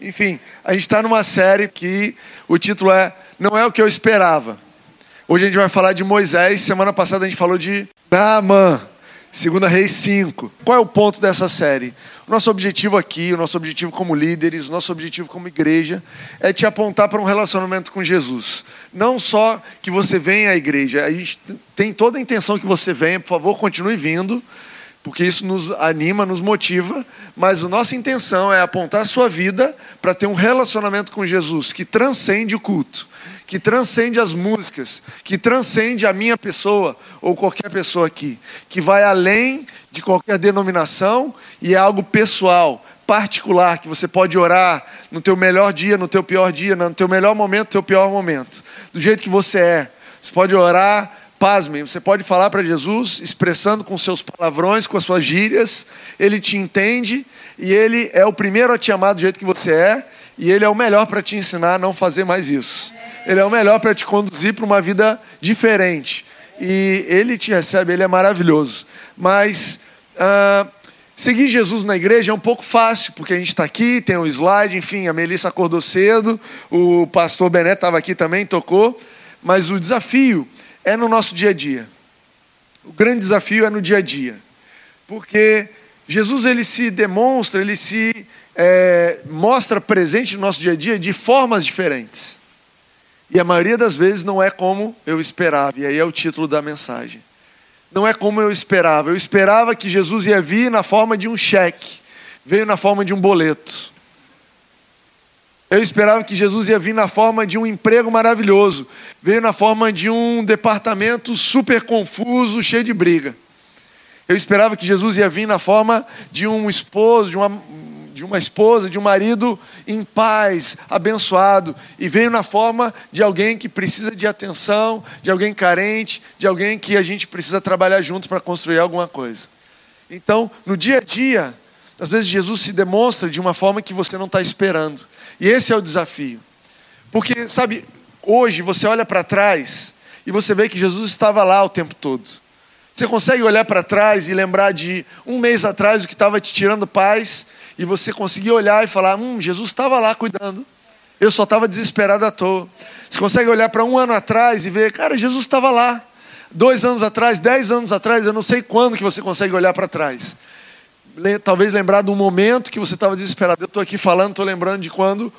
Enfim, a gente está numa série que o título é Não é o que eu esperava. Hoje a gente vai falar de Moisés. Semana passada a gente falou de Naaman. Segunda Reis 5. Qual é o ponto dessa série? O nosso objetivo aqui, o nosso objetivo como líderes, o nosso objetivo como igreja é te apontar para um relacionamento com Jesus. Não só que você venha à igreja, a gente tem toda a intenção que você venha, por favor, continue vindo, porque isso nos anima, nos motiva, mas a nossa intenção é apontar a sua vida para ter um relacionamento com Jesus que transcende o culto que transcende as músicas, que transcende a minha pessoa ou qualquer pessoa aqui, que vai além de qualquer denominação e é algo pessoal, particular, que você pode orar no teu melhor dia, no teu pior dia, no teu melhor momento, no teu pior momento, do jeito que você é. Você pode orar, pasmem, você pode falar para Jesus, expressando com seus palavrões, com as suas gírias, ele te entende e ele é o primeiro a te amar do jeito que você é, e ele é o melhor para te ensinar a não fazer mais isso. Ele é o melhor para te conduzir para uma vida diferente. E ele te recebe, ele é maravilhoso. Mas uh, seguir Jesus na igreja é um pouco fácil, porque a gente está aqui, tem o um slide, enfim, a Melissa acordou cedo, o pastor Bené estava aqui também, tocou. Mas o desafio é no nosso dia a dia. O grande desafio é no dia a dia. Porque Jesus ele se demonstra, ele se é, mostra presente no nosso dia a dia de formas diferentes. E a maioria das vezes não é como eu esperava. E aí é o título da mensagem. Não é como eu esperava. Eu esperava que Jesus ia vir na forma de um cheque. Veio na forma de um boleto. Eu esperava que Jesus ia vir na forma de um emprego maravilhoso. Veio na forma de um departamento super confuso, cheio de briga. Eu esperava que Jesus ia vir na forma de um esposo, de uma de uma esposa, de um marido em paz, abençoado, e veio na forma de alguém que precisa de atenção, de alguém carente, de alguém que a gente precisa trabalhar junto para construir alguma coisa. Então, no dia a dia, às vezes Jesus se demonstra de uma forma que você não está esperando, e esse é o desafio, porque, sabe, hoje você olha para trás e você vê que Jesus estava lá o tempo todo. Você consegue olhar para trás e lembrar de um mês atrás o que estava te tirando paz e você conseguir olhar e falar: Hum, Jesus estava lá cuidando. Eu só estava desesperado à toa. Você consegue olhar para um ano atrás e ver, cara, Jesus estava lá. Dois anos atrás, dez anos atrás, eu não sei quando que você consegue olhar para trás. Talvez lembrar de um momento que você estava desesperado. Eu estou aqui falando, estou lembrando de quando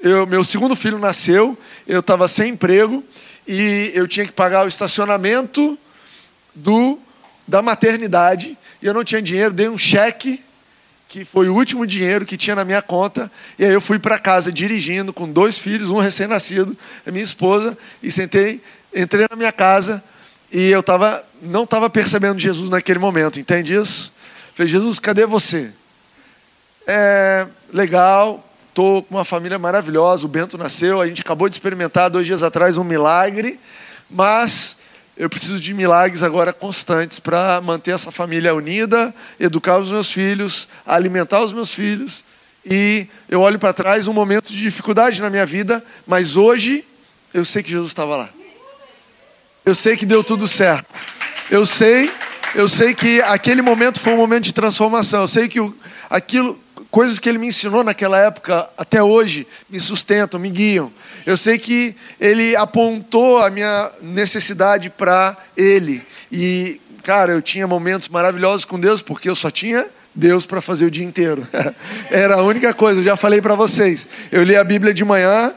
eu, meu segundo filho nasceu, eu estava sem emprego e eu tinha que pagar o estacionamento do, da maternidade e eu não tinha dinheiro, dei um cheque que foi o último dinheiro que tinha na minha conta. E aí eu fui para casa dirigindo com dois filhos, um recém-nascido, a minha esposa, e sentei, entrei na minha casa e eu tava, não estava percebendo Jesus naquele momento, entende isso? Falei, Jesus, cadê você? É legal, estou com uma família maravilhosa, o Bento nasceu, a gente acabou de experimentar dois dias atrás um milagre, mas eu preciso de milagres agora constantes para manter essa família unida, educar os meus filhos, alimentar os meus filhos. E eu olho para trás um momento de dificuldade na minha vida, mas hoje eu sei que Jesus estava lá. Eu sei que deu tudo certo. Eu sei, eu sei que aquele momento foi um momento de transformação. Eu sei que aquilo, coisas que ele me ensinou naquela época até hoje me sustentam, me guiam. Eu sei que ele apontou a minha necessidade para ele. E, cara, eu tinha momentos maravilhosos com Deus, porque eu só tinha Deus para fazer o dia inteiro. Era a única coisa, eu já falei para vocês. Eu li a Bíblia de manhã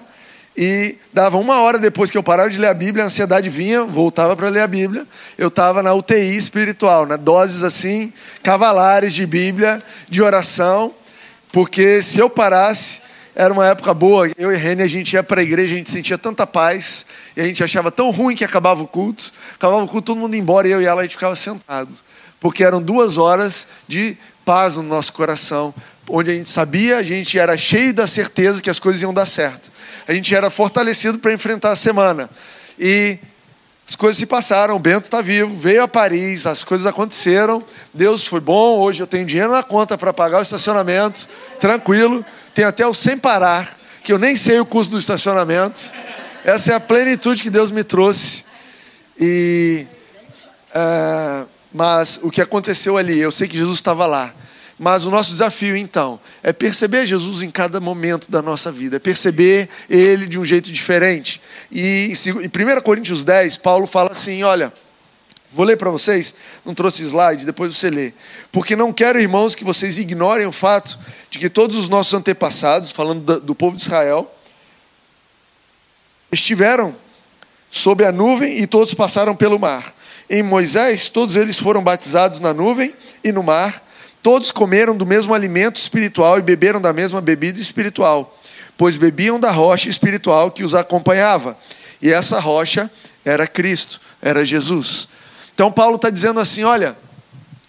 e dava uma hora depois que eu parava de ler a Bíblia, a ansiedade vinha, voltava para ler a Bíblia. Eu estava na UTI espiritual, na doses assim, cavalares de Bíblia, de oração, porque se eu parasse, era uma época boa. Eu e Rene, a gente ia para a igreja, a gente sentia tanta paz, e a gente achava tão ruim que acabava o culto. Acabava o culto, todo mundo ia embora, e eu e ela a gente ficava sentado. Porque eram duas horas de paz no nosso coração, onde a gente sabia, a gente era cheio da certeza que as coisas iam dar certo. A gente era fortalecido para enfrentar a semana. E as coisas se passaram, o Bento está vivo, veio a Paris, as coisas aconteceram, Deus foi bom, hoje eu tenho dinheiro na conta para pagar os estacionamentos, tranquilo. Tem até o sem parar, que eu nem sei o custo do estacionamento. Essa é a plenitude que Deus me trouxe. E, é, mas o que aconteceu ali, eu sei que Jesus estava lá. Mas o nosso desafio, então, é perceber Jesus em cada momento da nossa vida, é perceber Ele de um jeito diferente. E em 1 Coríntios 10, Paulo fala assim: olha. Vou ler para vocês, não trouxe slide, depois você lê. Porque não quero, irmãos, que vocês ignorem o fato de que todos os nossos antepassados, falando do, povo de Israel, estiveram sob a nuvem e todos passaram pelo mar. Em Moisés, todos eles foram batizados na nuvem e no mar. Todos comeram do mesmo alimento espiritual e beberam da mesma bebida espiritual, pois bebiam da rocha espiritual que os acompanhava. E essa rocha era Cristo, era Jesus. Então, Paulo está dizendo assim: olha,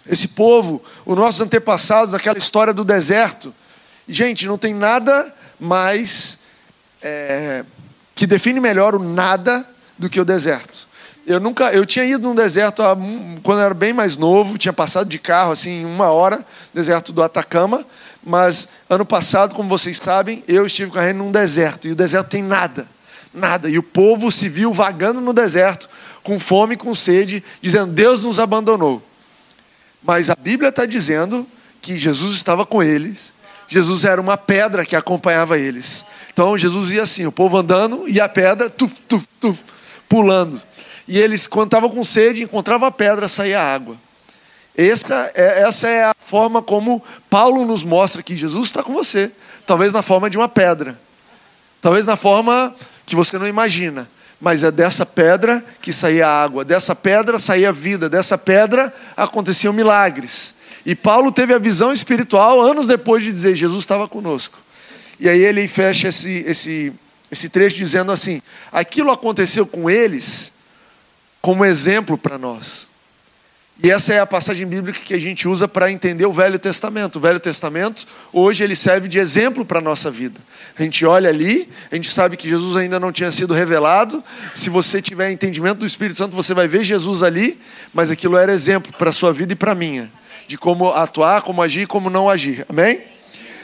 esse povo, os nossos antepassados, aquela história do deserto, gente, não tem nada mais é, que define melhor o nada do que o deserto. Eu nunca, eu tinha ido num deserto quando eu era bem mais novo, tinha passado de carro assim uma hora, deserto do Atacama, mas ano passado, como vocês sabem, eu estive correndo num deserto e o deserto tem nada, nada. E o povo se viu vagando no deserto, com fome, com sede, dizendo: Deus nos abandonou. Mas a Bíblia está dizendo que Jesus estava com eles, Jesus era uma pedra que acompanhava eles. Então Jesus ia assim, o povo andando e a pedra tuf, tuf, tuf, pulando. E eles, quando estavam com sede, encontravam a pedra, saía água. Essa é, essa é a forma como Paulo nos mostra que Jesus está com você. Talvez na forma de uma pedra. Talvez na forma que você não imagina. Mas é dessa pedra que saía água, dessa pedra saía vida, dessa pedra aconteciam milagres. E Paulo teve a visão espiritual anos depois de dizer: Jesus estava conosco. E aí ele fecha esse, esse, esse trecho dizendo assim: aquilo aconteceu com eles como exemplo para nós. E essa é a passagem bíblica que a gente usa para entender o Velho Testamento. O Velho Testamento, hoje, ele serve de exemplo para a nossa vida. A gente olha ali, a gente sabe que Jesus ainda não tinha sido revelado. Se você tiver entendimento do Espírito Santo, você vai ver Jesus ali, mas aquilo era exemplo para a sua vida e para a minha, de como atuar, como agir e como não agir. Amém?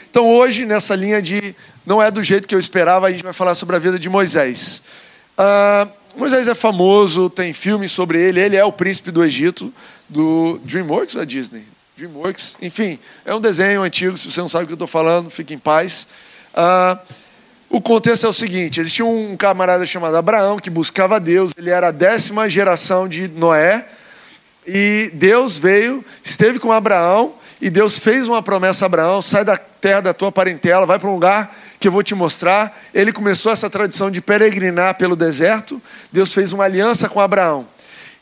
Então hoje, nessa linha de não é do jeito que eu esperava, a gente vai falar sobre a vida de Moisés. Uh, Moisés é famoso, tem filmes sobre ele, ele é o príncipe do Egito, do DreamWorks ou da Disney? DreamWorks, enfim, é um desenho antigo, se você não sabe o que eu estou falando, fique em paz. Uh, o contexto é o seguinte: existia um camarada chamado Abraão que buscava Deus, ele era a décima geração de Noé, e Deus veio, esteve com Abraão, e Deus fez uma promessa a Abraão: sai da terra da tua parentela, vai para um lugar que eu vou te mostrar. Ele começou essa tradição de peregrinar pelo deserto. Deus fez uma aliança com Abraão.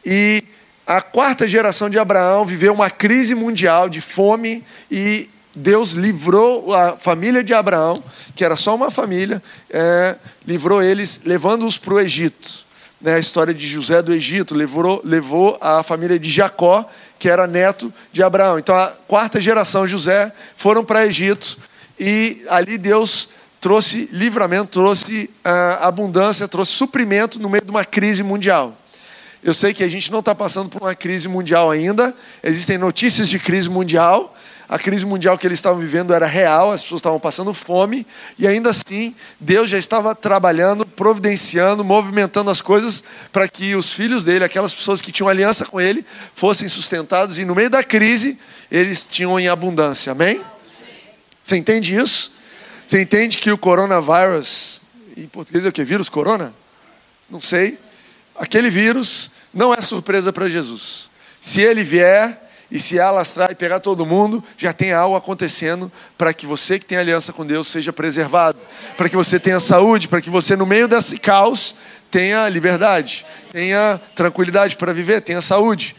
E a quarta geração de Abraão viveu uma crise mundial de fome e Deus livrou a família de Abraão, que era só uma família, é, livrou eles, levando-os para o Egito. Né, a história de José do Egito levou, levou a família de Jacó que era neto de Abraão. Então, a quarta geração, José, foram para Egito e ali Deus trouxe livramento, trouxe uh, abundância, trouxe suprimento no meio de uma crise mundial. Eu sei que a gente não está passando por uma crise mundial ainda, existem notícias de crise mundial, a crise mundial que eles estavam vivendo era real, as pessoas estavam passando fome, e ainda assim, Deus já estava trabalhando, providenciando, movimentando as coisas para que os filhos dele, aquelas pessoas que tinham aliança com ele, fossem sustentados, e no meio da crise, eles tinham em abundância. Amém? Você entende isso? Você entende que o coronavírus, em português é o que? Vírus corona? Não sei. Aquele vírus não é surpresa para Jesus. Se ele vier, e se alastrar e pegar todo mundo, já tem algo acontecendo para que você que tem aliança com Deus seja preservado, para que você tenha saúde, para que você no meio desse caos tenha liberdade, tenha tranquilidade para viver, tenha saúde.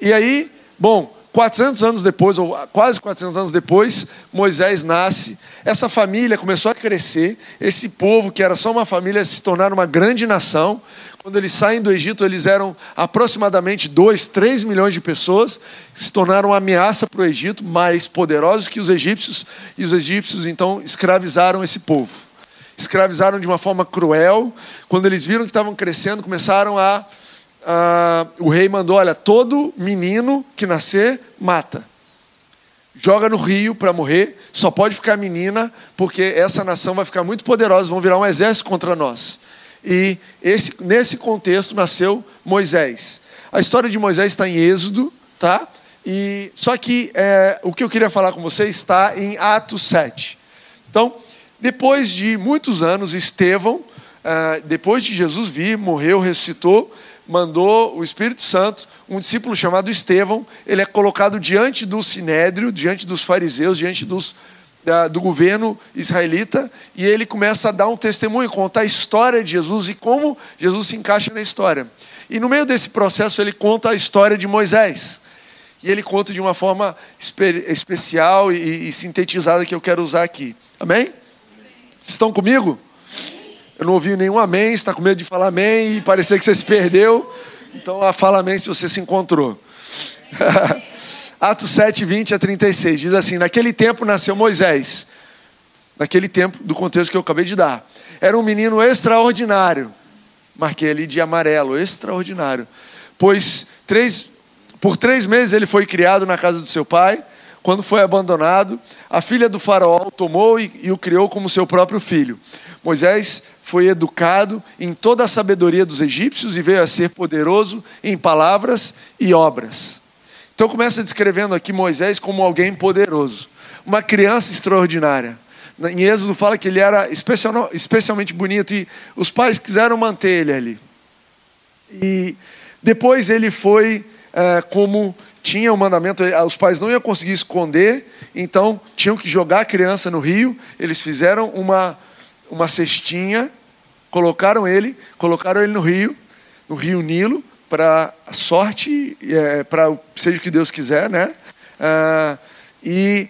E aí, bom, 400 anos depois, ou quase 400 anos depois, Moisés nasce. Essa família começou a crescer. Esse povo, que era só uma família, se tornar uma grande nação. Quando eles saem do Egito, eles eram aproximadamente 2, 3 milhões de pessoas, se tornaram uma ameaça para o Egito, mais poderosos que os egípcios, e os egípcios então escravizaram esse povo. Escravizaram de uma forma cruel. Quando eles viram que estavam crescendo, começaram a. a o rei mandou: olha, todo menino que nascer, mata. Joga no rio para morrer, só pode ficar menina, porque essa nação vai ficar muito poderosa, vão virar um exército contra nós. E esse, nesse contexto nasceu Moisés. A história de Moisés está em Êxodo, tá? E só que é, o que eu queria falar com você está em Atos 7. Então, depois de muitos anos, Estevão, é, depois de Jesus vir, morreu, ressuscitou, mandou o Espírito Santo, um discípulo chamado Estevão, ele é colocado diante do sinédrio, diante dos fariseus, diante dos, da, do governo israelita, e ele começa a dar um testemunho, contar a história de Jesus e como Jesus se encaixa na história. E no meio desse processo ele conta a história de Moisés. E ele conta de uma forma espe especial e, e, sintetizada que eu quero usar aqui. Amém? Vocês estão comigo? Eu não ouvi nenhum amém, está com medo de falar amém e parecer que você se perdeu. Então, fala amém se você se encontrou. Atos 7, 20 a 36 diz assim: Naquele tempo nasceu Moisés. Naquele tempo, do contexto que eu acabei de dar. Era um menino extraordinário. Marquei ali de amarelo, extraordinário. Pois três por três meses ele foi criado na casa do seu pai. Quando foi abandonado, a filha do faraó o tomou e, e o criou como seu próprio filho. Moisés foi educado em toda a sabedoria dos egípcios e veio a ser poderoso em palavras e obras. Então começa descrevendo aqui Moisés como alguém poderoso, uma criança extraordinária. Em Êxodo fala que ele era especial, especialmente bonito e os pais quiseram manter ele ali. E depois ele foi é, como tinha o mandamento, os pais não iam conseguir esconder, então tinham que jogar a criança no rio. Eles fizeram uma, uma cestinha, colocaram ele, colocaram ele no rio, no rio Nilo, para sorte, é, para seja o que Deus quiser, né? Ah, e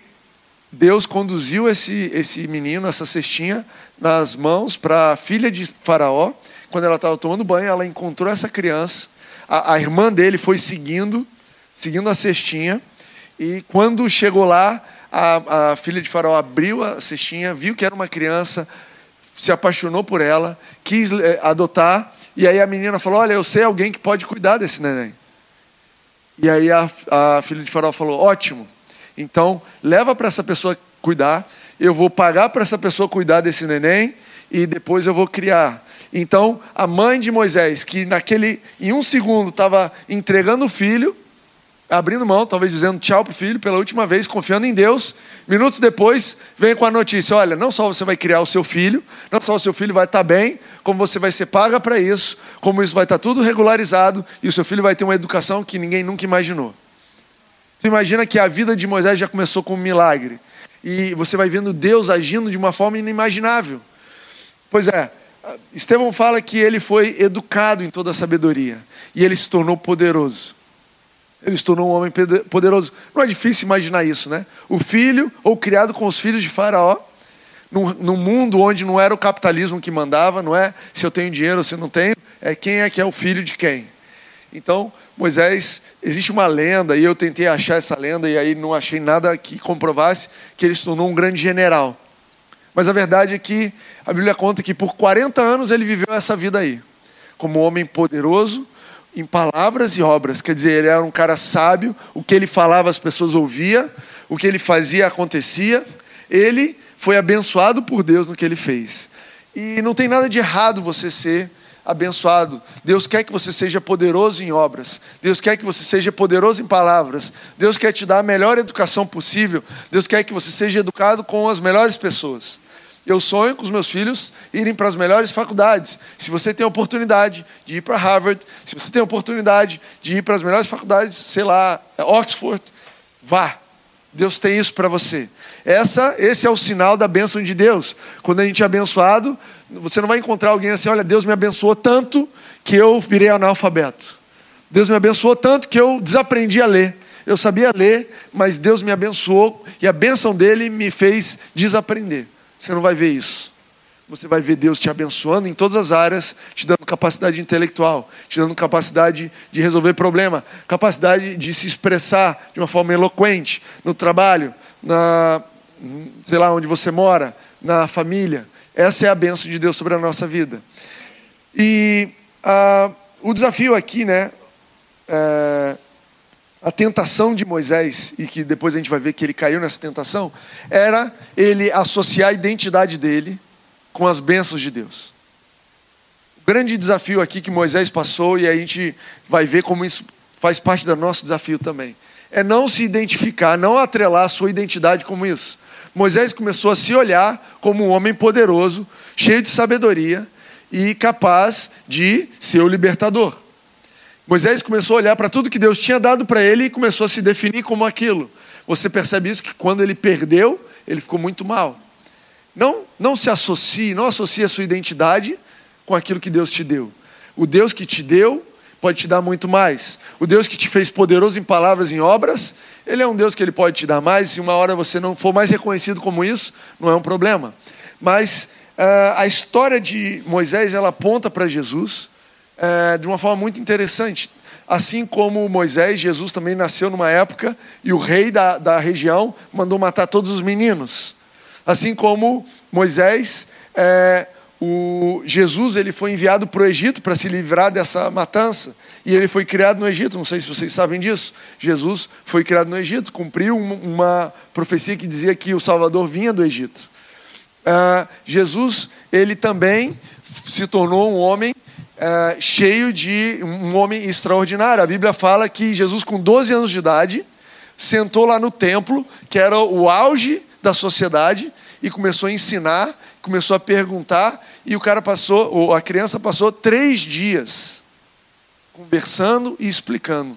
Deus conduziu esse, esse menino, essa cestinha, nas mãos para a filha de Faraó. Quando ela estava tomando banho, ela encontrou essa criança a, a irmã dele foi seguindo, seguindo a cestinha, e quando chegou lá, a, a filha de Faraó abriu a cestinha, viu que era uma criança, se apaixonou por ela, quis eh, adotar, e aí a menina falou: Olha, eu sei alguém que pode cuidar desse neném. E aí a, a filha de Faraó falou: Ótimo, então leva para essa pessoa cuidar, eu vou pagar para essa pessoa cuidar desse neném e depois eu vou criar. Então, a mãe de Moisés, que naquele em um segundo estava entregando o filho, abrindo mão, talvez dizendo tchau para o filho pela última vez, confiando em Deus, minutos depois vem com a notícia: olha, não só você vai criar o seu filho, não só o seu filho vai estar bem, como você vai ser paga para isso, como isso vai estar tudo regularizado e o seu filho vai ter uma educação que ninguém nunca imaginou. Você imagina que a vida de Moisés já começou com um milagre e você vai vendo Deus agindo de uma forma inimaginável. Pois é, Estevão fala que ele foi educado em toda a sabedoria e ele se tornou poderoso. Ele se tornou um homem poderoso. Não é difícil imaginar isso, né? O filho, ou criado com os filhos de Faraó, num, num mundo onde não era o capitalismo que mandava, não é se eu tenho dinheiro ou se eu não tenho, é quem é que é o filho de quem. Então, Moisés, existe uma lenda, e eu tentei achar essa lenda, e aí não achei nada que comprovasse que ele se tornou um grande general. Mas a verdade é que a Bíblia conta que por 40 anos ele viveu essa vida aí, como um homem poderoso em palavras e obras. Quer dizer, ele era um cara sábio, o que ele falava as pessoas ouviam, o que ele fazia acontecia. Ele foi abençoado por Deus no que ele fez. E não tem nada de errado você ser abençoado. Deus quer que você seja poderoso em obras. Deus quer que você seja poderoso em palavras. Deus quer te dar a melhor educação possível. Deus quer que você seja educado com as melhores pessoas. Eu sonho com os meus filhos irem para as melhores faculdades. Se você tem a oportunidade de ir para Harvard, se você tem a oportunidade de ir para as melhores faculdades, sei lá, Oxford, vá. Deus tem isso para você. Essa, esse é o sinal da bênção de Deus. Quando a gente é abençoado, você não vai encontrar alguém assim, olha, Deus me abençoou tanto que eu virei analfabeto. Deus me abençoou tanto que eu desaprendi a ler. Eu sabia ler, mas Deus me abençoou e a bênção dele me fez desaprender. Você não vai ver isso. Você vai ver Deus te abençoando em todas as áreas, te dando capacidade intelectual, te dando capacidade de resolver problema, capacidade de se expressar de uma forma eloquente no trabalho, na sei lá onde você mora, na família. Essa é a bênção de Deus sobre a nossa vida. E ah, o desafio aqui, né? É, a tentação de Moisés, e que depois a gente vai ver que ele caiu nessa tentação, era ele associar a identidade dele com as bênçãos de Deus. O grande desafio aqui que Moisés passou, e a gente vai ver como isso faz parte do nosso desafio também, é não se identificar, não atrelar a sua identidade como isso. Moisés começou a se olhar como um homem poderoso, cheio de sabedoria e capaz de ser o libertador. Moisés começou a olhar para tudo que Deus tinha dado para ele e começou a se definir como aquilo. Você percebe isso que quando ele perdeu, ele ficou muito mal. Não, não se associe, não associe a sua identidade com aquilo que Deus te deu. O Deus que te deu pode te dar muito mais. O Deus que te fez poderoso em palavras e em obras, ele é um Deus que ele pode te dar mais. Se uma hora você não for mais reconhecido como isso, não é um problema. Mas uh, a história de Moisés ela aponta para Jesus uh, de uma forma muito interessante. Assim como Moisés, Jesus também nasceu numa época e o rei da, da região mandou matar todos os meninos. Assim como Moisés, é, o Jesus ele foi enviado para o Egito para se livrar dessa matança e ele foi criado no Egito. Não sei se vocês sabem disso. Jesus foi criado no Egito, cumpriu uma profecia que dizia que o Salvador vinha do Egito. Uh, Jesus ele também se tornou um homem uh, cheio de um homem extraordinário. A Bíblia fala que Jesus com 12 anos de idade sentou lá no templo, que era o auge da sociedade, e começou a ensinar, começou a perguntar, e o cara passou, ou a criança passou três dias conversando e explicando.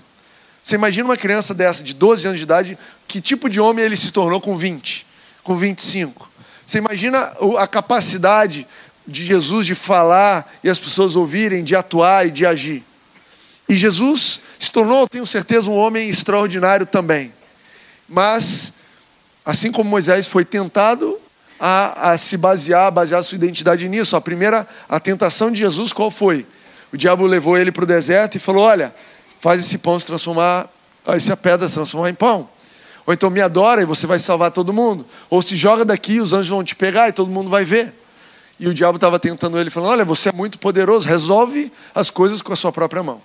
Você imagina uma criança dessa, de 12 anos de idade, que tipo de homem ele se tornou com 20, com 25? Você imagina a capacidade de Jesus de falar e as pessoas ouvirem, de atuar e de agir. E Jesus se tornou, tenho certeza, um homem extraordinário também. Mas, assim como Moisés foi tentado, a, a se basear, a basear sua identidade nisso. A primeira, a tentação de Jesus, qual foi? O diabo levou ele para o deserto e falou: Olha, faz esse pão se transformar, essa pedra se transformar em pão. Ou então me adora e você vai salvar todo mundo. Ou se joga daqui, os anjos vão te pegar e todo mundo vai ver. E o diabo estava tentando ele, falando: Olha, você é muito poderoso, resolve as coisas com a sua própria mão.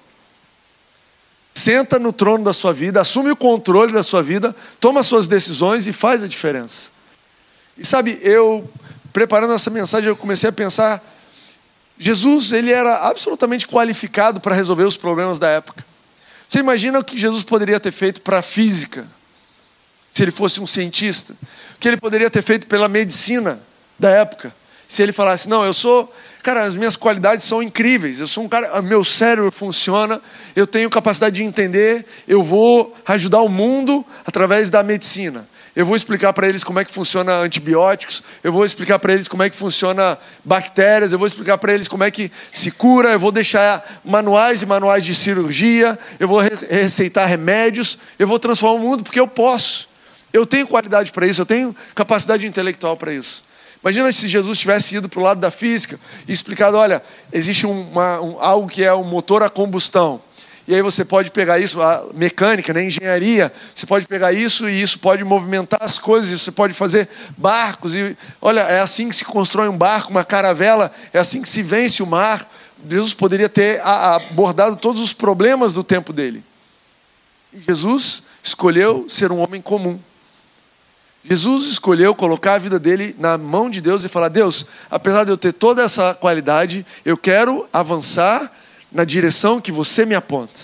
Senta no trono da sua vida, assume o controle da sua vida, toma suas decisões e faz a diferença. E sabe, eu preparando essa mensagem, eu comecei a pensar, Jesus, ele era absolutamente qualificado para resolver os problemas da época. Você imagina o que Jesus poderia ter feito para a física, se ele fosse um cientista? O que ele poderia ter feito pela medicina da época? Se ele falasse, não, eu sou, cara, as minhas qualidades são incríveis, eu sou um cara, meu cérebro funciona, eu tenho capacidade de entender, eu vou ajudar o mundo através da medicina. Eu vou explicar para eles como é que funciona antibióticos, eu vou explicar para eles como é que funciona bactérias, eu vou explicar para eles como é que se cura, eu vou deixar manuais e manuais de cirurgia, eu vou receitar remédios, eu vou transformar o mundo porque eu posso. Eu tenho qualidade para isso, eu tenho capacidade intelectual para isso. Imagina se Jesus tivesse ido para o lado da física e explicado: olha, existe uma, um, algo que é um motor a combustão. E aí você pode pegar isso, a mecânica, né, engenharia, você pode pegar isso e isso pode movimentar as coisas, você pode fazer barcos. E olha, é assim que se constrói um barco, uma caravela, é assim que se vence o mar. Jesus poderia ter abordado todos os problemas do tempo dele. E Jesus escolheu ser um homem comum. Jesus escolheu colocar a vida dele na mão de Deus e falar: Deus, apesar de eu ter toda essa qualidade, eu quero avançar na direção que você me aponta.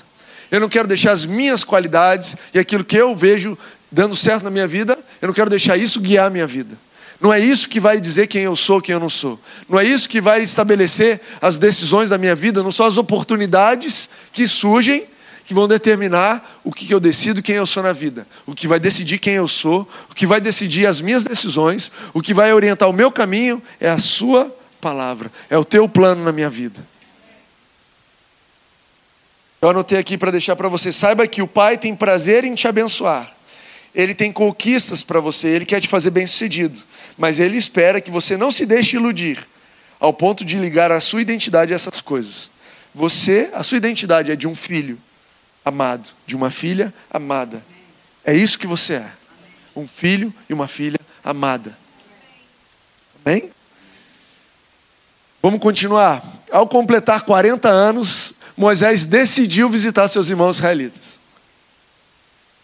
Eu não quero deixar as minhas qualidades e aquilo que eu vejo dando certo na minha vida, eu não quero deixar isso guiar a minha vida. Não é isso que vai dizer quem eu sou, quem eu não sou. Não é isso que vai estabelecer as decisões da minha vida, não são as oportunidades que surgem que vão determinar o que eu decido, quem eu sou na vida. O que vai decidir quem eu sou, o que vai decidir as minhas decisões, o que vai orientar o meu caminho é a sua palavra, é o teu plano na minha vida. Eu anotei aqui para deixar para você. Saiba que o Pai tem prazer em te abençoar. Ele tem conquistas para você, ele quer te fazer bem-sucedido. Mas ele espera que você não se deixe iludir ao ponto de ligar a sua identidade a essas coisas. Você, a sua identidade é de um filho amado, de uma filha amada. É isso que você é. Um filho e uma filha amada. Amém? Vamos continuar. Ao completar 40 anos, Moisés decidiu visitar seus irmãos israelitas.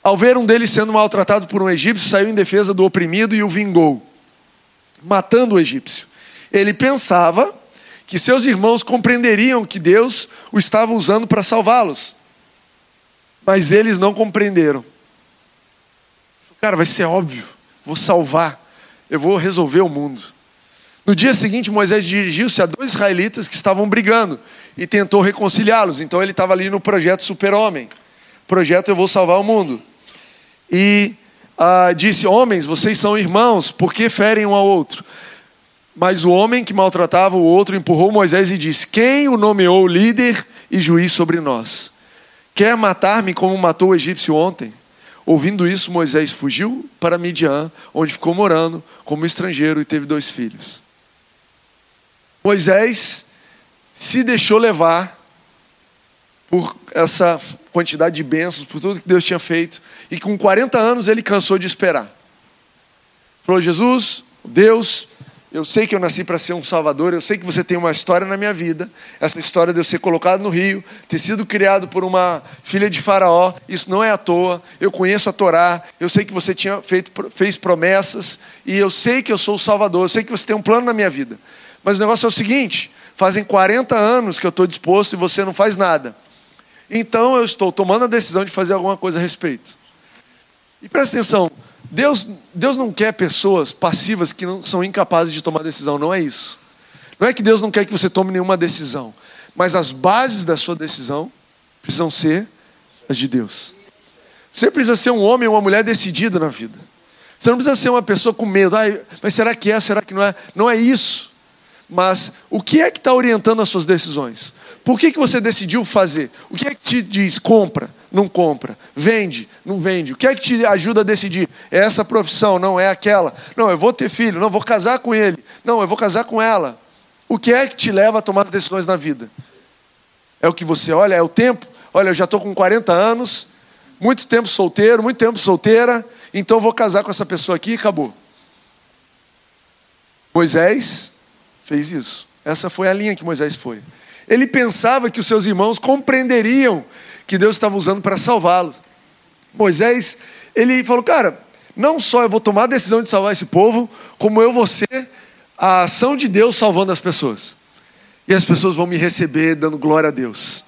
Ao ver um deles sendo maltratado por um egípcio, saiu em defesa do oprimido e o vingou, matando o egípcio. Ele pensava que seus irmãos compreenderiam que Deus o estava usando para salvá-los, mas eles não compreenderam. Cara, vai ser óbvio. Vou salvar. Eu vou resolver o mundo. No dia seguinte, Moisés dirigiu-se a dois israelitas que estavam brigando e tentou reconciliá-los. Então ele estava ali no projeto Super-Homem. Projeto Eu Vou Salvar o Mundo. E ah, disse: Homens, vocês são irmãos, por que ferem um ao outro? Mas o homem que maltratava o outro empurrou Moisés e disse: Quem o nomeou líder e juiz sobre nós? Quer matar-me como matou o egípcio ontem? Ouvindo isso, Moisés fugiu para Midian, onde ficou morando como estrangeiro e teve dois filhos. Moisés se deixou levar por essa quantidade de bênçãos, por tudo que Deus tinha feito, e com 40 anos ele cansou de esperar. Falou: Jesus, Deus, eu sei que eu nasci para ser um salvador, eu sei que você tem uma história na minha vida, essa história de eu ser colocado no rio, ter sido criado por uma filha de Faraó, isso não é à toa, eu conheço a Torá, eu sei que você tinha feito, fez promessas, e eu sei que eu sou o salvador, eu sei que você tem um plano na minha vida. Mas o negócio é o seguinte: fazem 40 anos que eu estou disposto e você não faz nada. Então eu estou tomando a decisão de fazer alguma coisa a respeito. E presta atenção, Deus, Deus não quer pessoas passivas que não são incapazes de tomar decisão, não é isso. Não é que Deus não quer que você tome nenhuma decisão, mas as bases da sua decisão precisam ser as de Deus. Você precisa ser um homem ou uma mulher decidida na vida. Você não precisa ser uma pessoa com medo. Ah, mas será que é? Será que não é? Não é isso. Mas o que é que está orientando as suas decisões? Por que, que você decidiu fazer? O que é que te diz compra? Não compra. Vende? Não vende. O que é que te ajuda a decidir? É essa profissão, não é aquela. Não, eu vou ter filho, não, vou casar com ele. Não, eu vou casar com ela. O que é que te leva a tomar as decisões na vida? É o que você olha? É o tempo? Olha, eu já estou com 40 anos, muito tempo solteiro, muito tempo solteira, então vou casar com essa pessoa aqui e acabou. Moisés fez isso. Essa foi a linha que Moisés foi. Ele pensava que os seus irmãos compreenderiam que Deus estava usando para salvá-los. Moisés, ele falou: Cara, não só eu vou tomar a decisão de salvar esse povo, como eu vou ser a ação de Deus salvando as pessoas. E as pessoas vão me receber dando glória a Deus.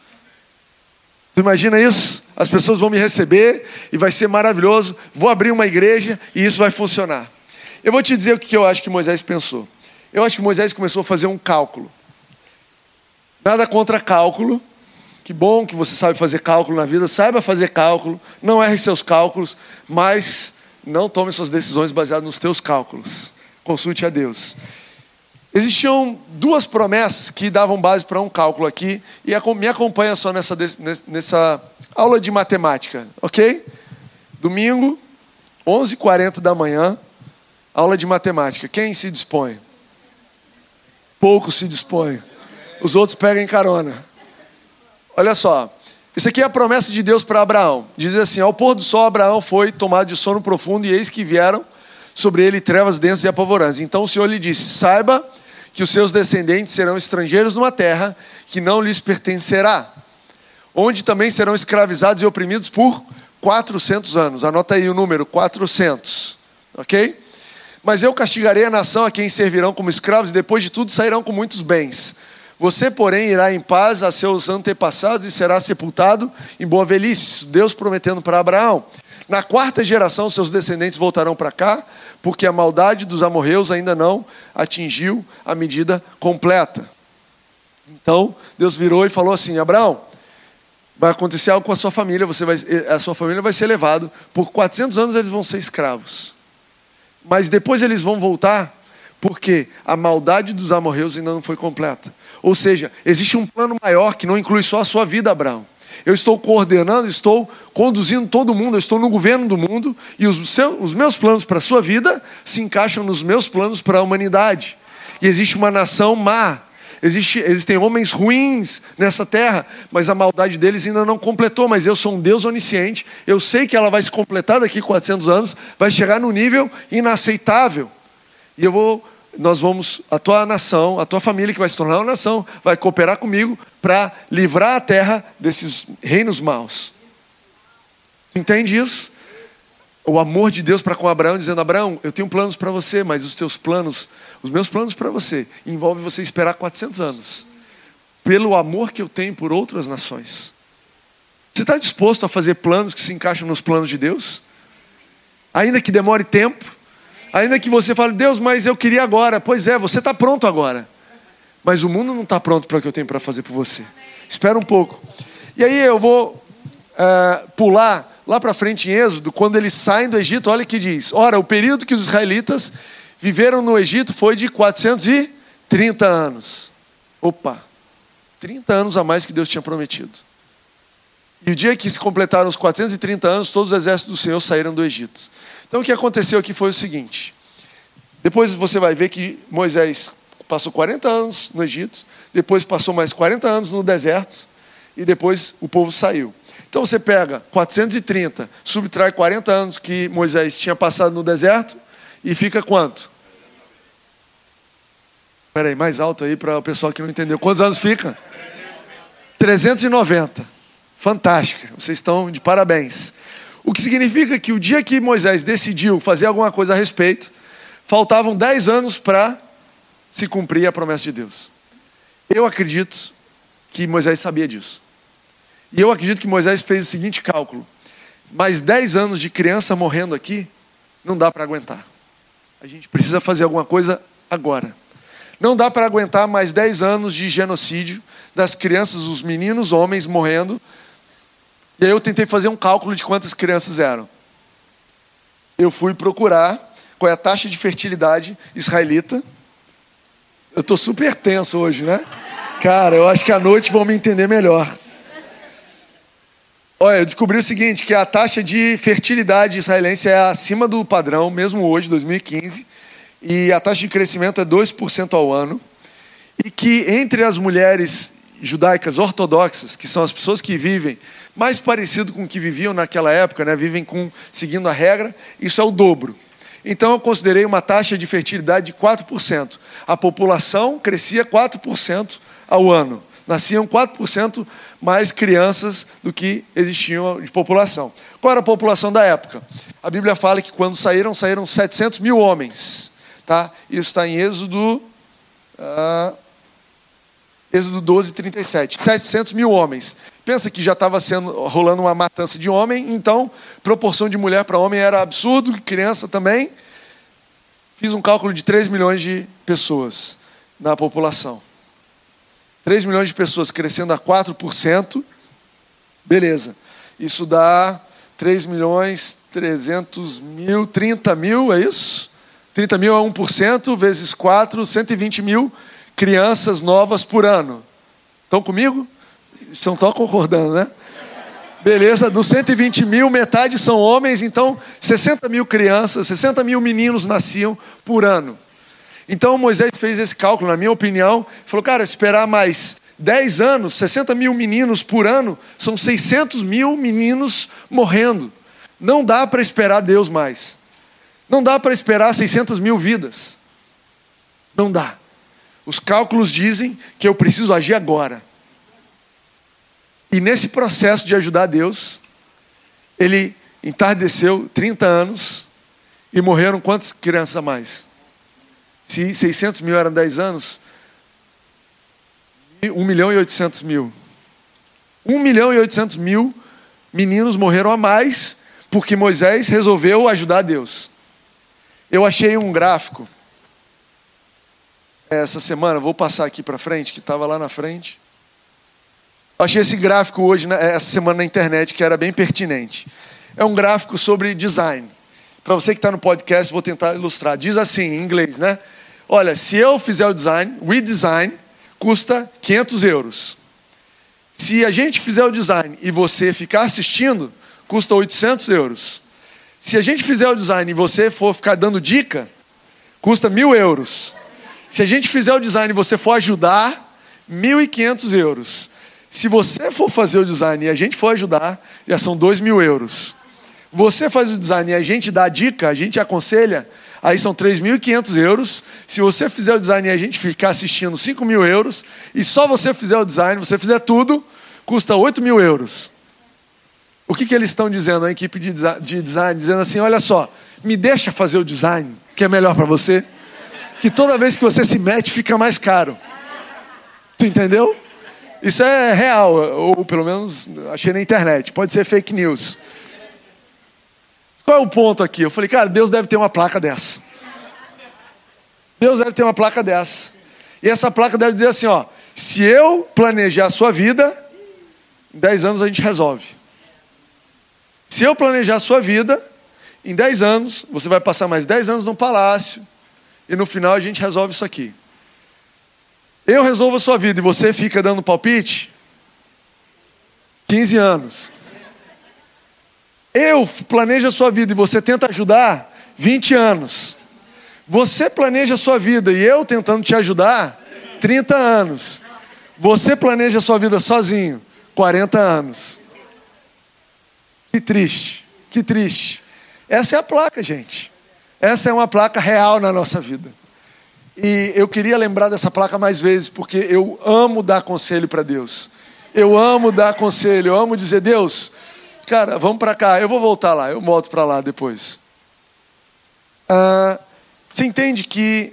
Tu imagina isso? As pessoas vão me receber e vai ser maravilhoso. Vou abrir uma igreja e isso vai funcionar. Eu vou te dizer o que eu acho que Moisés pensou. Eu acho que Moisés começou a fazer um cálculo. Nada contra cálculo. Que bom que você sabe fazer cálculo na vida, saiba fazer cálculo, não erre seus cálculos, mas não tome suas decisões baseadas nos teus cálculos. Consulte a Deus. Existiam duas promessas que davam base para um cálculo aqui, e me acompanha só nessa, nessa aula de matemática, ok? Domingo, 11h40 da manhã, aula de matemática. Quem se dispõe? Poucos se dispõem os outros pegam carona. Olha só, isso aqui é a promessa de Deus para Abraão. Diz assim: Ao pôr do sol, Abraão foi tomado de sono profundo, e eis que vieram sobre ele trevas densas e apavorantes. Então o Senhor lhe disse: Saiba que os seus descendentes serão estrangeiros numa terra que não lhes pertencerá, onde também serão escravizados e oprimidos por 400 anos. Anota aí o número: 400. Ok? Mas eu castigarei a nação a quem servirão como escravos, e depois de tudo sairão com muitos bens. Você, porém, irá em paz a seus antepassados e será sepultado em boa velhice. Deus prometendo para Abraão. Na quarta geração, seus descendentes voltarão para cá, porque a maldade dos amorreus ainda não atingiu a medida completa. Então, Deus virou e falou assim: Abraão, vai acontecer algo com a sua família, você vai, a sua família vai ser levado, por 400 anos eles vão ser escravos. Mas depois eles vão voltar, porque a maldade dos amorreus ainda não foi completa. Ou seja, existe um plano maior que não inclui só a sua vida, Abraão. Eu estou coordenando, estou conduzindo todo mundo, eu estou no governo do mundo e os, seus, os meus planos para a sua vida se encaixam nos meus planos para a humanidade. E existe uma nação má, existe, existem homens ruins nessa terra, mas a maldade deles ainda não completou. Mas eu sou um Deus onisciente, eu sei que ela vai se completar daqui a 400 anos, vai chegar no nível inaceitável. E eu vou nós vamos, a tua nação, a tua família que vai se tornar uma nação, vai cooperar comigo para livrar a terra desses reinos maus. Entende isso? O amor de Deus para com Abraão, dizendo: Abraão, eu tenho planos para você, mas os teus planos, os meus planos para você, envolvem você esperar 400 anos, pelo amor que eu tenho por outras nações. Você está disposto a fazer planos que se encaixam nos planos de Deus? Ainda que demore tempo, ainda que você fale, Deus, mas eu queria agora. Pois é, você está pronto agora. Mas o mundo não está pronto para o que eu tenho para fazer por você. Espera um pouco. E aí eu vou uh, pular lá para frente em Êxodo, quando eles saem do Egito, olha que diz. Ora, o período que os israelitas viveram no Egito foi de 430 anos. Opa! 30 anos a mais que Deus tinha prometido. E o dia que se completaram os 430 anos, todos os exércitos do Senhor saíram do Egito. Então o que aconteceu aqui foi o seguinte: depois você vai ver que Moisés passou 40 anos no Egito, depois passou mais 40 anos no deserto, e depois o povo saiu. Então você pega 430, subtrai 40 anos que Moisés tinha passado no deserto, e fica quanto? Espera aí, mais alto aí para o pessoal que não entendeu. Quantos anos fica? 390. Fantástica. Vocês estão de parabéns. O que significa que o dia que Moisés decidiu fazer alguma coisa a respeito, faltavam 10 anos para se cumprir a promessa de Deus. Eu acredito que Moisés sabia disso. E eu acredito que Moisés fez o seguinte cálculo: mais 10 anos de criança morrendo aqui, não dá para aguentar. A gente precisa fazer alguma coisa agora. Não dá para aguentar mais 10 anos de genocídio das crianças, os meninos, homens morrendo, e aí eu tentei fazer um cálculo de quantas crianças eram. Eu fui procurar qual é a taxa de fertilidade israelita. Eu estou super tenso hoje, né? Cara, eu acho que à noite vão me entender melhor. Olha, eu descobri o seguinte, que a taxa de fertilidade israelense é acima do padrão, mesmo hoje, 2015, e a taxa de crescimento é 2% ao ano, e que entre as mulheres judaicas ortodoxas, que são as pessoas que vivem mais parecido com o que viviam naquela época, né? vivem com, seguindo a regra, isso é o dobro. Então eu considerei uma taxa de fertilidade de 4%. A população crescia 4% ao ano. Nasciam 4% mais crianças do que existiam de população. Qual era a população da época? A Bíblia fala que quando saíram, saíram 700 mil homens. Tá? Isso está em Êxodo. Uh, Êxodo 12, 37. 700 mil homens. Pensa que já estava rolando uma matança de homem, então proporção de mulher para homem era absurdo, criança também. Fiz um cálculo de 3 milhões de pessoas na população. 3 milhões de pessoas crescendo a 4%, beleza. Isso dá 3 milhões 300 mil, 30 mil, é isso? 30 mil é 1%, vezes 4, 120 mil crianças novas por ano. Estão comigo? Estão só concordando, né? Beleza, dos 120 mil, metade são homens, então 60 mil crianças, 60 mil meninos nasciam por ano. Então Moisés fez esse cálculo, na minha opinião, falou, cara, esperar mais 10 anos, 60 mil meninos por ano, são 600 mil meninos morrendo. Não dá para esperar Deus mais. Não dá para esperar 600 mil vidas. Não dá. Os cálculos dizem que eu preciso agir agora. E nesse processo de ajudar Deus, ele entardeceu 30 anos e morreram quantas crianças a mais? Se 600 mil eram 10 anos, 1 milhão e 800 mil. 1 milhão e 800 mil meninos morreram a mais porque Moisés resolveu ajudar Deus. Eu achei um gráfico essa semana, vou passar aqui para frente, que estava lá na frente. Achei esse gráfico hoje, né, essa semana na internet, que era bem pertinente. É um gráfico sobre design. Para você que está no podcast, vou tentar ilustrar. Diz assim, em inglês, né? Olha, se eu fizer o design, o design custa 500 euros. Se a gente fizer o design e você ficar assistindo, custa 800 euros. Se a gente fizer o design e você for ficar dando dica, custa mil euros. Se a gente fizer o design e você for ajudar, 1.500 euros. Se você for fazer o design e a gente for ajudar, já são 2 mil euros. Você faz o design e a gente dá a dica, a gente aconselha, aí são 3.500 euros. Se você fizer o design e a gente ficar assistindo, 5 mil euros. E só você fizer o design, você fizer tudo, custa 8 mil euros. O que, que eles estão dizendo, a equipe de design? Dizendo assim: olha só, me deixa fazer o design, que é melhor para você que toda vez que você se mete fica mais caro. Tu entendeu? Isso é real, ou pelo menos achei na internet. Pode ser fake news. Qual é o ponto aqui? Eu falei, cara, Deus deve ter uma placa dessa. Deus deve ter uma placa dessa. E essa placa deve dizer assim: ó, se eu planejar a sua vida, em 10 anos a gente resolve. Se eu planejar a sua vida, em 10 anos, você vai passar mais 10 anos no palácio, e no final a gente resolve isso aqui. Eu resolvo a sua vida e você fica dando palpite? 15 anos. Eu planejo a sua vida e você tenta ajudar? 20 anos. Você planeja a sua vida e eu tentando te ajudar? 30 anos. Você planeja a sua vida sozinho? 40 anos. Que triste, que triste. Essa é a placa, gente. Essa é uma placa real na nossa vida. E eu queria lembrar dessa placa mais vezes, porque eu amo dar conselho para Deus. Eu amo dar conselho, eu amo dizer, Deus, cara, vamos para cá, eu vou voltar lá, eu volto para lá depois. Ah, você entende que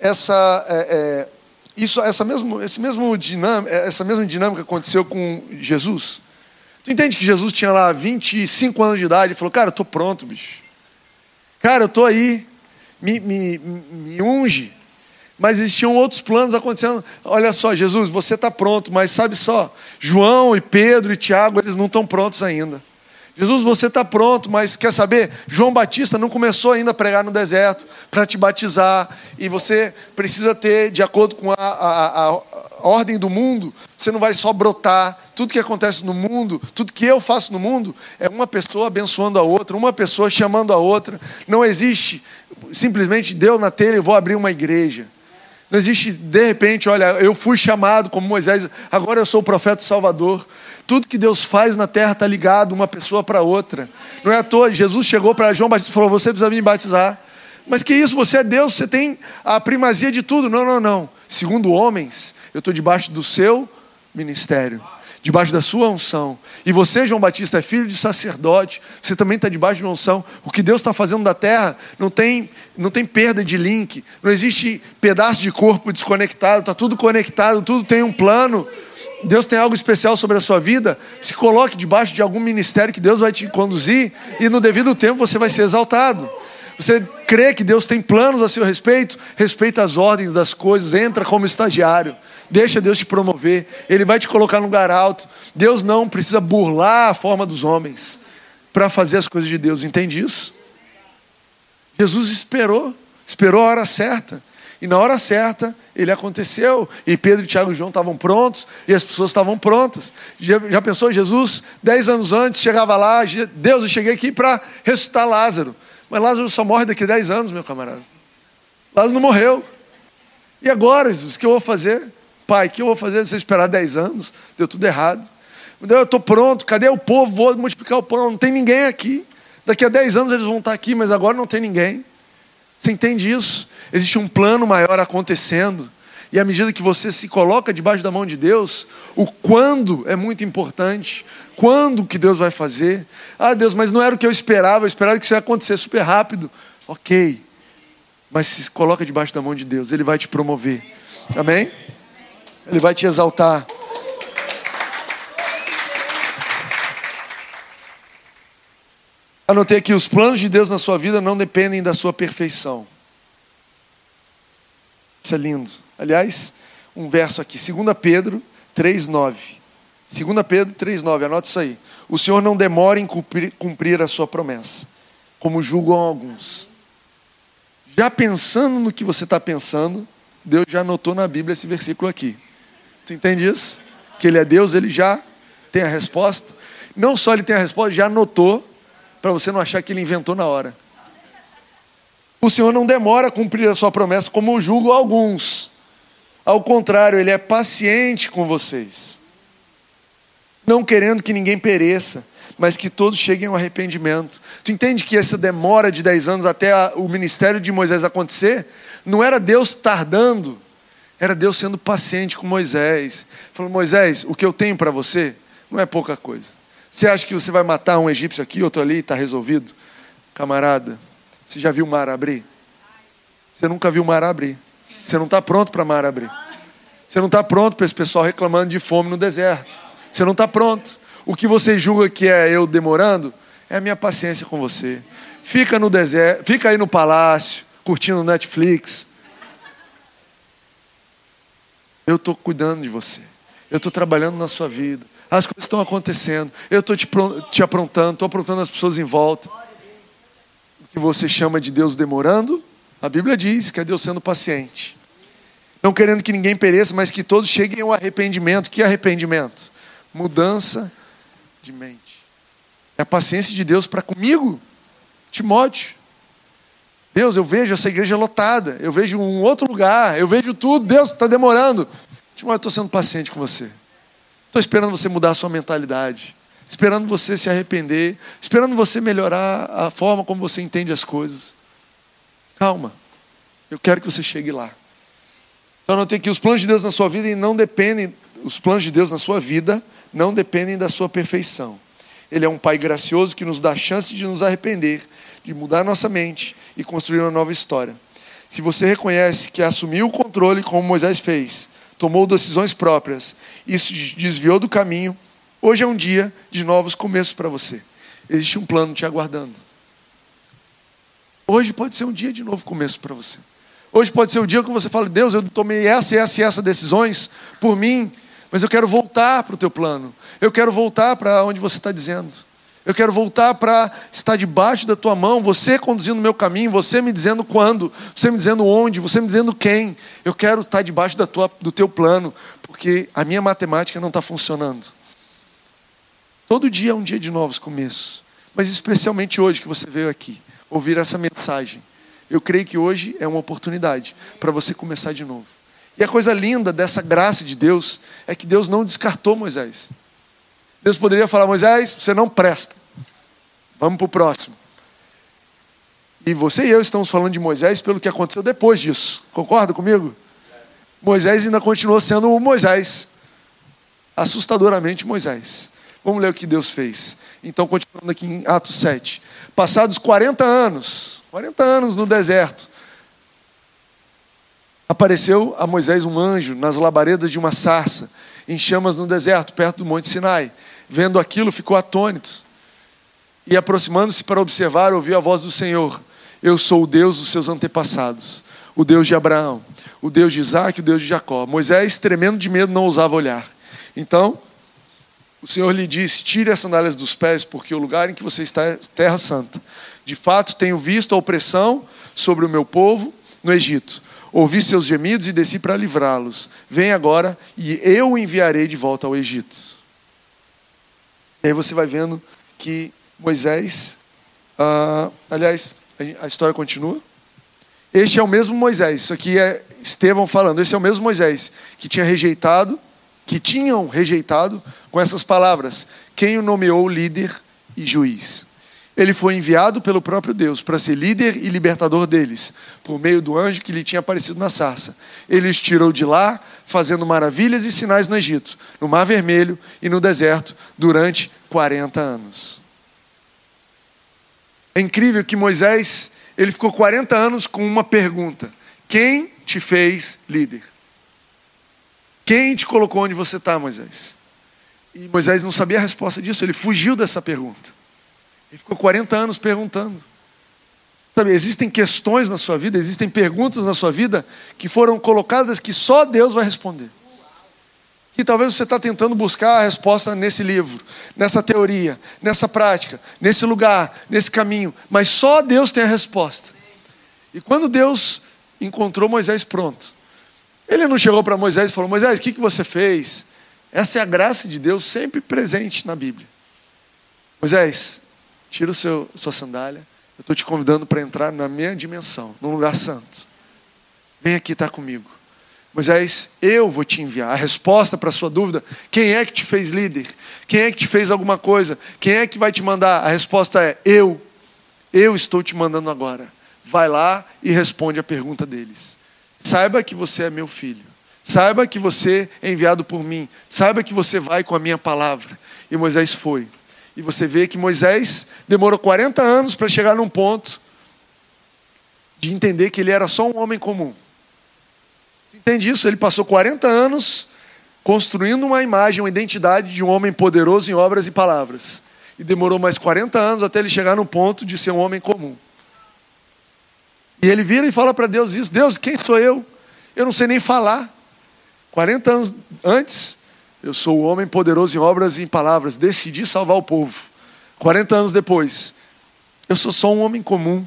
essa, é, é, isso, essa, mesmo, esse mesmo dinâmica, essa mesma dinâmica aconteceu com Jesus? Tu entende que Jesus tinha lá 25 anos de idade e falou, cara, eu estou pronto, bicho. Cara, eu estou aí, me, me, me unge. Mas existiam outros planos acontecendo. Olha só, Jesus, você está pronto, mas sabe só, João e Pedro e Tiago, eles não estão prontos ainda. Jesus, você está pronto, mas quer saber? João Batista não começou ainda a pregar no deserto para te batizar, e você precisa ter, de acordo com a, a, a, ordem do mundo, você não vai só brotar. Tudo que acontece no mundo, tudo que eu faço no mundo, é uma pessoa abençoando a outra, uma pessoa chamando a outra. Não existe simplesmente deu na telha e vou abrir uma igreja. Não existe, de repente, olha, eu fui chamado como Moisés, agora eu sou o profeta salvador. Tudo que Deus faz na terra está ligado uma pessoa para outra. Não é à toa, Jesus chegou para João Batista e falou: Você precisa me batizar. Mas que isso, você é Deus, você tem a primazia de tudo. Não, não, não. Segundo homens, eu estou debaixo do seu ministério debaixo da sua unção. E você, João Batista, é filho de sacerdote, você também está debaixo de uma unção. O que Deus está fazendo da terra não tem, não tem perda de link, não existe pedaço de corpo desconectado, está tudo conectado, tudo tem um plano. Deus tem algo especial sobre a sua vida, se coloque debaixo de algum ministério que Deus vai te conduzir e no devido tempo você vai ser exaltado. Você crê que Deus tem planos a seu respeito? Respeita as ordens das coisas, entra como estagiário. Deixa Deus te promover, Ele vai te colocar no lugar alto. Deus não precisa burlar a forma dos homens para fazer as coisas de Deus, entende isso? Jesus esperou, esperou a hora certa. E na hora certa, ele aconteceu. E Pedro, Tiago e João estavam prontos, e as pessoas estavam prontas. Já, já pensou, Jesus, dez anos antes, chegava lá, Deus, eu cheguei aqui para ressuscitar Lázaro. Mas Lázaro só morre daqui a dez anos, meu camarada. Lázaro não morreu. E agora, Jesus, o que eu vou fazer? Pai, o que eu vou fazer? Você esperar 10 anos? Deu tudo errado. Eu estou pronto, cadê o povo? Vou multiplicar o pão. Não tem ninguém aqui. Daqui a 10 anos eles vão estar aqui, mas agora não tem ninguém. Você entende isso? Existe um plano maior acontecendo. E à medida que você se coloca debaixo da mão de Deus, o quando é muito importante. Quando que Deus vai fazer? Ah, Deus, mas não era o que eu esperava. Eu esperava que isso ia acontecer super rápido. Ok. Mas se coloca debaixo da mão de Deus, Ele vai te promover. Amém? Ele vai te exaltar. Anotei aqui: os planos de Deus na sua vida não dependem da sua perfeição. Isso é lindo. Aliás, um verso aqui, 2 Pedro 3,9. 2 Pedro 3,9, anota isso aí. O Senhor não demora em cumprir, cumprir a sua promessa, como julgam alguns. Já pensando no que você está pensando, Deus já anotou na Bíblia esse versículo aqui. Tu entende isso? Que ele é Deus, ele já tem a resposta. Não só ele tem a resposta, já anotou, para você não achar que ele inventou na hora. O Senhor não demora a cumprir a sua promessa, como julgo alguns. Ao contrário, ele é paciente com vocês, não querendo que ninguém pereça, mas que todos cheguem ao arrependimento. Tu entende que essa demora de 10 anos até o ministério de Moisés acontecer, não era Deus tardando, era Deus sendo paciente com Moisés. Falou: Moisés, o que eu tenho para você não é pouca coisa. Você acha que você vai matar um egípcio aqui, outro ali, está resolvido? Camarada, você já viu o mar abrir? Você nunca viu o mar abrir. Você não está pronto para mar abrir. Você não está pronto para esse pessoal reclamando de fome no deserto. Você não está pronto. O que você julga que é eu demorando, é a minha paciência com você. Fica no deserto, fica aí no palácio, curtindo Netflix. Eu estou cuidando de você. Eu estou trabalhando na sua vida. As coisas estão acontecendo. Eu estou te, te aprontando, estou aprontando as pessoas em volta. O que você chama de Deus demorando, a Bíblia diz que é Deus sendo paciente. Não querendo que ninguém pereça, mas que todos cheguem ao arrependimento. Que arrependimento? Mudança de mente. É a paciência de Deus para comigo, Timóteo. Deus, eu vejo essa igreja lotada, eu vejo um outro lugar, eu vejo tudo, Deus está demorando. Eu estou sendo paciente com você. Estou esperando você mudar a sua mentalidade, esperando você se arrepender, esperando você melhorar a forma como você entende as coisas. Calma, eu quero que você chegue lá. Então não tem que os planos de Deus na sua vida não dependem, os planos de Deus na sua vida não dependem da sua perfeição. Ele é um Pai gracioso que nos dá a chance de nos arrepender, de mudar nossa mente e construir uma nova história. Se você reconhece que assumiu o controle como Moisés fez, tomou decisões próprias, isso desviou do caminho, hoje é um dia de novos começos para você. Existe um plano te aguardando. Hoje pode ser um dia de novo começo para você. Hoje pode ser o dia que você fala, Deus, eu tomei essa, essa e essa decisões por mim, mas eu quero voltar para o teu plano. Eu quero voltar para onde você está dizendo. Eu quero voltar para estar debaixo da tua mão, você conduzindo o meu caminho, você me dizendo quando, você me dizendo onde, você me dizendo quem. Eu quero estar debaixo da tua, do teu plano, porque a minha matemática não está funcionando. Todo dia é um dia de novos começos, mas especialmente hoje que você veio aqui ouvir essa mensagem. Eu creio que hoje é uma oportunidade para você começar de novo. E a coisa linda dessa graça de Deus é que Deus não descartou Moisés. Deus poderia falar: Moisés, você não presta. Vamos para o próximo. E você e eu estamos falando de Moisés pelo que aconteceu depois disso. Concorda comigo? Moisés ainda continuou sendo o Moisés. Assustadoramente Moisés. Vamos ler o que Deus fez. Então, continuando aqui em Atos 7. Passados 40 anos, 40 anos no deserto, apareceu a Moisés um anjo nas labaredas de uma sarça, em chamas no deserto, perto do Monte Sinai. Vendo aquilo, ficou atônito. E aproximando-se para observar, ouviu a voz do Senhor: Eu sou o Deus dos seus antepassados, o Deus de Abraão, o Deus de Isaac, o Deus de Jacó. Moisés, tremendo de medo, não ousava olhar. Então, o Senhor lhe disse: Tire as sandálias dos pés, porque o lugar em que você está é terra santa. De fato, tenho visto a opressão sobre o meu povo no Egito Ouvi seus gemidos e desci para livrá-los. Vem agora e eu o enviarei de volta ao Egito. E aí você vai vendo que Moisés, ah, aliás, a história continua. Este é o mesmo Moisés, isso aqui é Estevão falando, esse é o mesmo Moisés que tinha rejeitado, que tinham rejeitado com essas palavras: quem o nomeou líder e juiz. Ele foi enviado pelo próprio Deus para ser líder e libertador deles, por meio do anjo que lhe tinha aparecido na sarça. Ele os tirou de lá, fazendo maravilhas e sinais no Egito, no Mar Vermelho e no deserto, durante 40 anos. É incrível que Moisés, ele ficou 40 anos com uma pergunta: Quem te fez líder? Quem te colocou onde você está, Moisés? E Moisés não sabia a resposta disso, ele fugiu dessa pergunta. Ele ficou 40 anos perguntando. Sabe, existem questões na sua vida, existem perguntas na sua vida que foram colocadas que só Deus vai responder. Que talvez você está tentando buscar a resposta nesse livro, nessa teoria, nessa prática, nesse lugar, nesse caminho, mas só Deus tem a resposta. E quando Deus encontrou Moisés pronto, ele não chegou para Moisés e falou: Moisés, o que, que você fez? Essa é a graça de Deus sempre presente na Bíblia. Moisés, tira o seu, sua sandália. Eu estou te convidando para entrar na minha dimensão, num lugar santo. Vem aqui estar tá comigo. Moisés, eu vou te enviar. A resposta para a sua dúvida: quem é que te fez líder? Quem é que te fez alguma coisa? Quem é que vai te mandar? A resposta é: eu. Eu estou te mandando agora. Vai lá e responde a pergunta deles. Saiba que você é meu filho. Saiba que você é enviado por mim. Saiba que você vai com a minha palavra. E Moisés foi. E você vê que Moisés demorou 40 anos para chegar num ponto de entender que ele era só um homem comum. Entende isso? Ele passou 40 anos construindo uma imagem, uma identidade de um homem poderoso em obras e palavras. E demorou mais 40 anos até ele chegar no ponto de ser um homem comum. E ele vira e fala para Deus isso: Deus, quem sou eu? Eu não sei nem falar. 40 anos antes, eu sou o homem poderoso em obras e em palavras. Decidi salvar o povo. 40 anos depois, eu sou só um homem comum.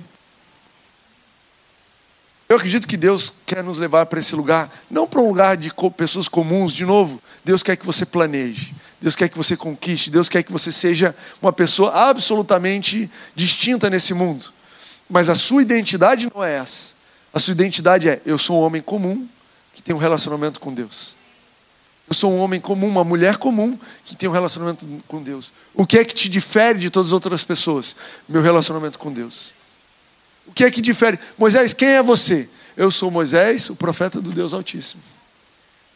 Eu acredito que Deus quer nos levar para esse lugar, não para um lugar de pessoas comuns, de novo. Deus quer que você planeje, Deus quer que você conquiste, Deus quer que você seja uma pessoa absolutamente distinta nesse mundo. Mas a sua identidade não é essa. A sua identidade é: eu sou um homem comum que tem um relacionamento com Deus. Eu sou um homem comum, uma mulher comum que tem um relacionamento com Deus. O que é que te difere de todas as outras pessoas? Meu relacionamento com Deus. O que é que difere? Moisés, quem é você? Eu sou Moisés, o profeta do Deus Altíssimo.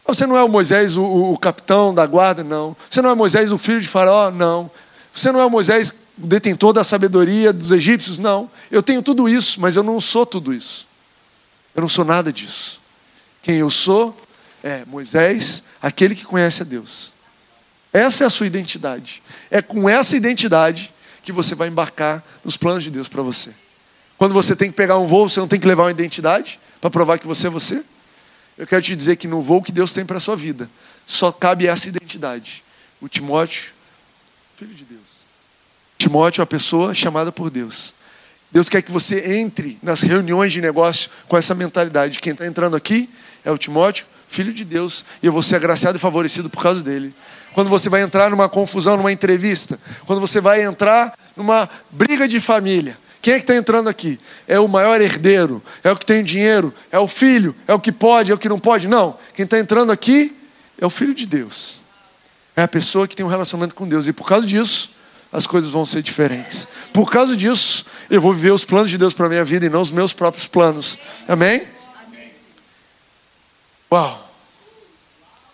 Você não é o Moisés, o, o, capitão da guarda, não. Você não é Moisés, o filho de Faraó, não. Você não é o Moisés, o detentor da sabedoria dos egípcios, não. Eu tenho tudo isso, mas eu não sou tudo isso. Eu não sou nada disso. Quem eu sou é Moisés, aquele que conhece a Deus. Essa é a sua identidade. É com essa identidade que você vai embarcar nos planos de Deus para você. Quando você tem que pegar um voo, você não tem que levar uma identidade para provar que você é você. Eu quero te dizer que no voo que Deus tem para a sua vida, só cabe essa identidade. O Timóteo, filho de Deus. Timóteo é uma pessoa chamada por Deus. Deus quer que você entre nas reuniões de negócio com essa mentalidade. Quem está entrando aqui é o Timóteo, filho de Deus, e eu vou ser agraciado e favorecido por causa dele. Quando você vai entrar numa confusão, numa entrevista, quando você vai entrar numa briga de família, quem é que está entrando aqui? É o maior herdeiro? É o que tem dinheiro? É o filho? É o que pode? É o que não pode? Não. Quem está entrando aqui é o filho de Deus. É a pessoa que tem um relacionamento com Deus. E por causa disso, as coisas vão ser diferentes. Por causa disso, eu vou viver os planos de Deus para a minha vida e não os meus próprios planos. Amém? Uau!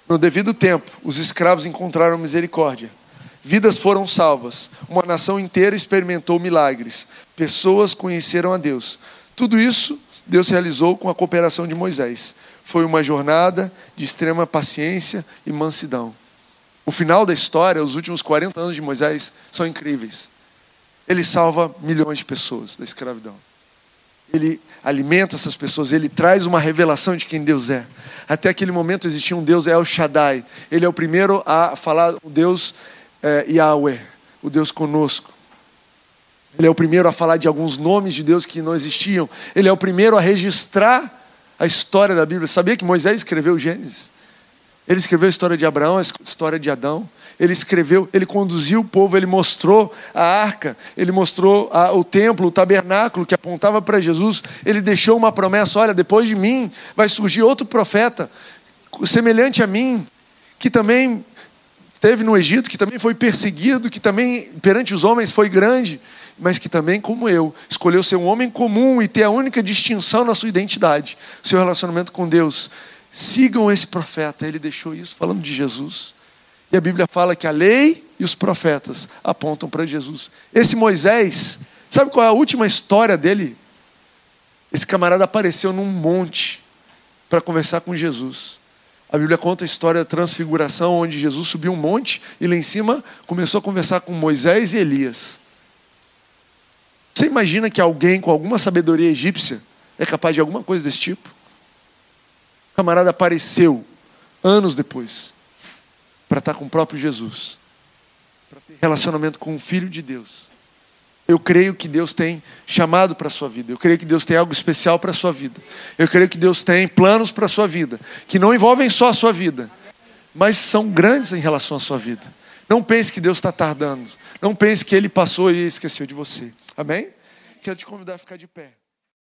No devido tempo, os escravos encontraram misericórdia. Vidas foram salvas, uma nação inteira experimentou milagres, pessoas conheceram a Deus. Tudo isso Deus realizou com a cooperação de Moisés. Foi uma jornada de extrema paciência e mansidão. O final da história, os últimos 40 anos de Moisés, são incríveis. Ele salva milhões de pessoas da escravidão. Ele alimenta essas pessoas, ele traz uma revelação de quem Deus é. Até aquele momento existia um Deus El Shaddai. Ele é o primeiro a falar o Deus é, Yahweh, o Deus conosco. Ele é o primeiro a falar de alguns nomes de Deus que não existiam. Ele é o primeiro a registrar a história da Bíblia. Sabia que Moisés escreveu Gênesis? Ele escreveu a história de Abraão, a história de Adão. Ele escreveu, ele conduziu o povo, ele mostrou a arca, ele mostrou a, o templo, o tabernáculo que apontava para Jesus. Ele deixou uma promessa: olha, depois de mim vai surgir outro profeta semelhante a mim, que também Teve no Egito, que também foi perseguido, que também perante os homens foi grande, mas que também, como eu, escolheu ser um homem comum e ter a única distinção na sua identidade, seu relacionamento com Deus. Sigam esse profeta, ele deixou isso falando de Jesus. E a Bíblia fala que a lei e os profetas apontam para Jesus. Esse Moisés, sabe qual é a última história dele? Esse camarada apareceu num monte para conversar com Jesus. A Bíblia conta a história da transfiguração, onde Jesus subiu um monte e lá em cima começou a conversar com Moisés e Elias. Você imagina que alguém com alguma sabedoria egípcia é capaz de alguma coisa desse tipo? O camarada apareceu anos depois para estar com o próprio Jesus, para ter relacionamento com o Filho de Deus. Eu creio que Deus tem chamado para a sua vida. Eu creio que Deus tem algo especial para a sua vida. Eu creio que Deus tem planos para a sua vida, que não envolvem só a sua vida, mas são grandes em relação à sua vida. Não pense que Deus está tardando. Não pense que Ele passou e esqueceu de você. Amém? Quero te convidar a ficar de pé.